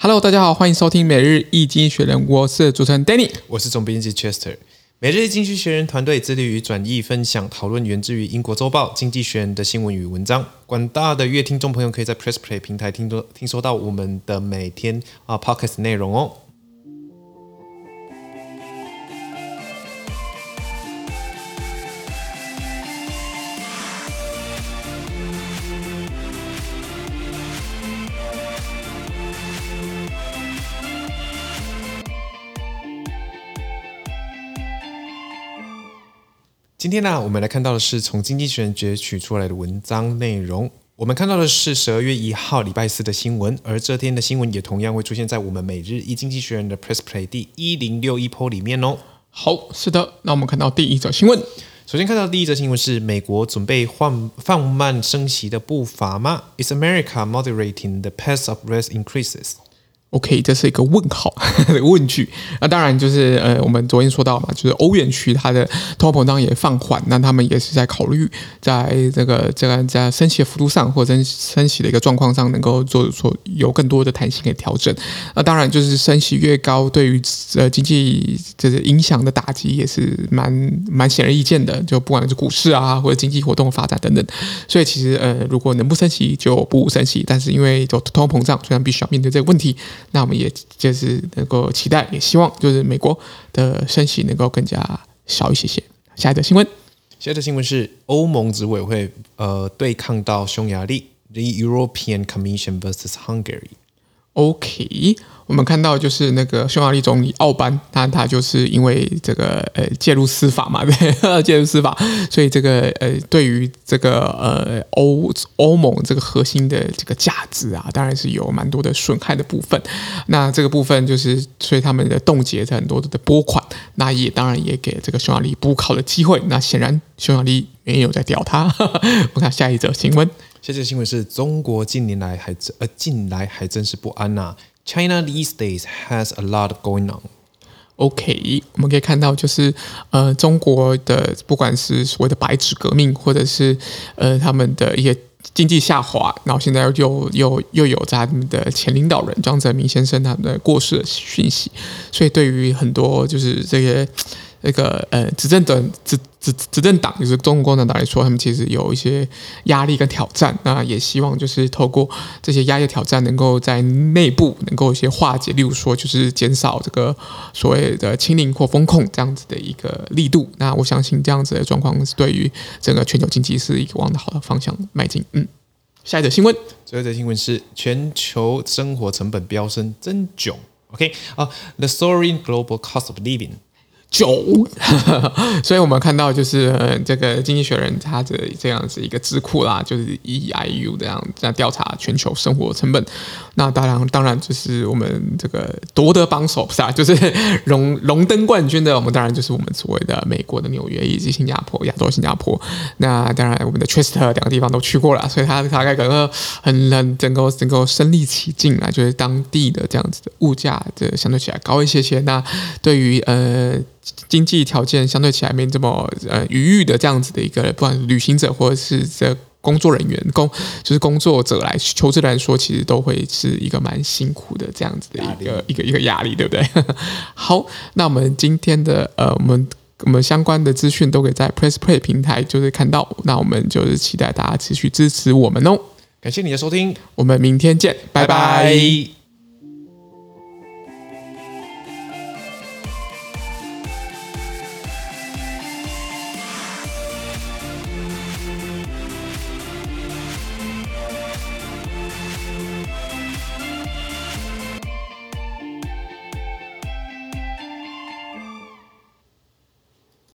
Hello，大家好，欢迎收听每日一经济学人，我是主持人 Danny，我是总编辑 Chester。每日一经济学人团队致力于转译、分享、讨论源自于英国周报《经济学人》的新闻与文章。广大的乐听众朋友可以在 Press Play 平台听多听收到我们的每天啊 Podcast 内容哦。今天呢、啊，我们来看到的是从《经济学人》截取出来的文章内容。我们看到的是十二月一号礼拜四的新闻，而这天的新闻也同样会出现在我们每日一经济学人的 Press Play 第一零六一 po 里面哦。好，是的，那我们看到第一则新闻。首先看到第一则新闻是美国准备放放慢升息的步伐吗？Is America moderating the pace of rate OK，这是一个问号的 问句。那当然就是呃，我们昨天说到嘛，就是欧元区它的通货膨胀也放缓，那他们也是在考虑在这个这个在升息的幅度上或者升升息的一个状况上，能够做做有更多的弹性的调整。那当然就是升息越高，对于呃经济这个影响的打击也是蛮蛮显而易见的。就不管是股市啊，或者经济活动的发展等等。所以其实呃，如果能不升息就不升息，但是因为就通货膨胀，虽然必须要面对这个问题。那我们也就是能够期待，也希望就是美国的升息能够更加少一些些。下一则新闻，下一则新闻是欧盟执委会呃对抗到匈牙利，The European Commission versus Hungary。OK。我们看到就是那个匈牙利总理奥班，他他就是因为这个呃介入司法嘛，对，介入司法，所以这个呃对于这个呃欧欧盟这个核心的这个价值啊，当然是有蛮多的损害的部分。那这个部分就是所以他们的冻结很多的拨款，那也当然也给这个匈牙利补考的机会。那显然匈牙利没有在屌他。我看下一则新闻，下一则新闻是中国近年来还真呃近来还真是不安呐、China these days has a lot going on. OK，我们可以看到，就是呃，中国的不管是所谓的白纸革命，或者是呃他们的一些经济下滑，然后现在又又又有他们的前领导人江泽民先生他们的过世的讯息，所以对于很多就是这些。那个呃，执政党执执执政党就是中国共产党来说，他们其实有一些压力跟挑战，那也希望就是透过这些压力挑战，能够在内部能够一些化解，例如说就是减少这个所谓的清零或封控这样子的一个力度。那我相信这样子的状况是对于整个全球经济是一个往好的方向迈进。嗯，下一则新闻，最后一则新闻是全球生活成本飙升，真囧。OK 啊，The soaring global cost of living。九，所以我们看到就是这个《经济学人》他的这样子一个智库啦，就是 EIU 这样在调查全球生活成本。那当然，当然就是我们这个夺得榜首是吧？就是荣荣登冠军的，我们当然就是我们所谓的美国的纽约以及新加坡，亚洲新加坡。那当然，我们的 Chester 两个地方都去过了，所以他大概可能很能能够能够身临其境啊，就是当地的这样子的物价，这相对起来高一些些。那对于呃。经济条件相对起来没这么呃愉悦的这样子的一个，不管旅行者或者是这工作人员工，就是工作者来求职来说，其实都会是一个蛮辛苦的这样子的一个一个一个压力，对不对？好，那我们今天的呃，我们我们相关的资讯都可以在 Press Play 平台就是看到，那我们就是期待大家持续支持我们哦。感谢你的收听，我们明天见，拜拜。拜拜。